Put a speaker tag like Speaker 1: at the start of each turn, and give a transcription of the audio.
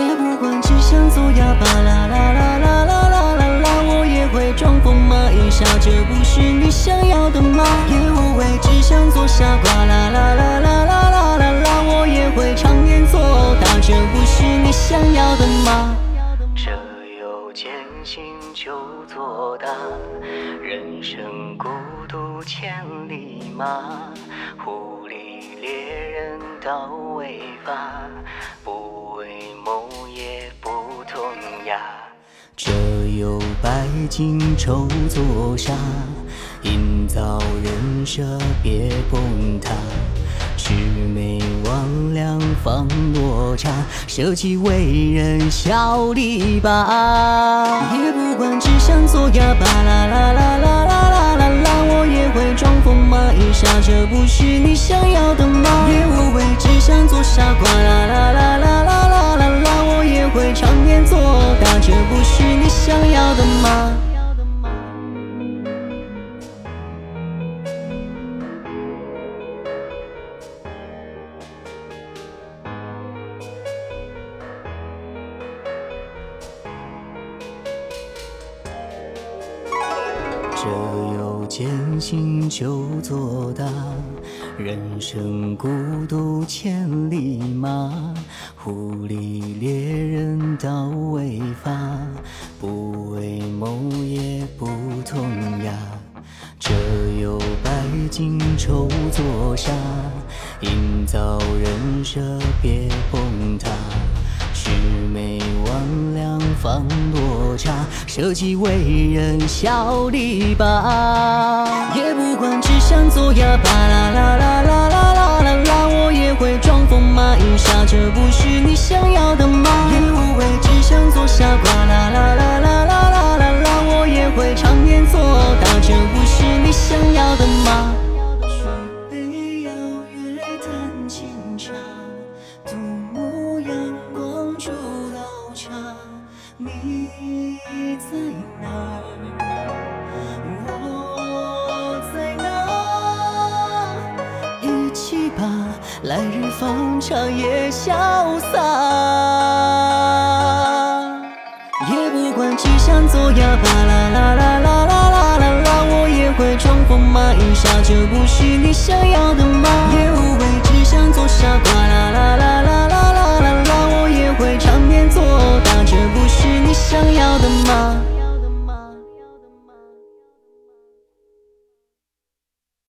Speaker 1: 也不管只想做哑巴，啦啦啦啦啦啦啦啦，我也会装疯卖傻，这不是你想要的吗？也无谓只想做傻瓜，啦啦啦啦啦啦啦啦，我也会常年做大，这不是你想要的吗？
Speaker 2: 这有艰辛就做大，人生孤独千里马，狐狸猎人到尾发，不为谋也不痛牙。
Speaker 1: 这有白金丑作纱，营造人设别崩塌。魑魅魍魉放落差，舍己为人小篱笆。也不管只想做哑巴，啦这不是你想要的吗？也无畏只想做傻瓜，啦啦啦啦啦啦啦啦，我也会常年做大，这不是你想要的吗？这有艰辛就做大，人生孤独千里马，狐狸猎人到未发，不为谋也不痛牙。这有白金愁作沙，营造人设别崩塌。魑魅魍放落差，舍己为人小篱笆。也不管只想做哑巴，吧，来日方长也潇洒。也不管只想做哑巴，啦啦啦啦啦啦啦啦，我也会装疯卖傻，这不是你想要的吗？也无谓只想做傻瓜，啦啦啦啦啦啦啦啦，我也会常年做大，这不是你想要的吗？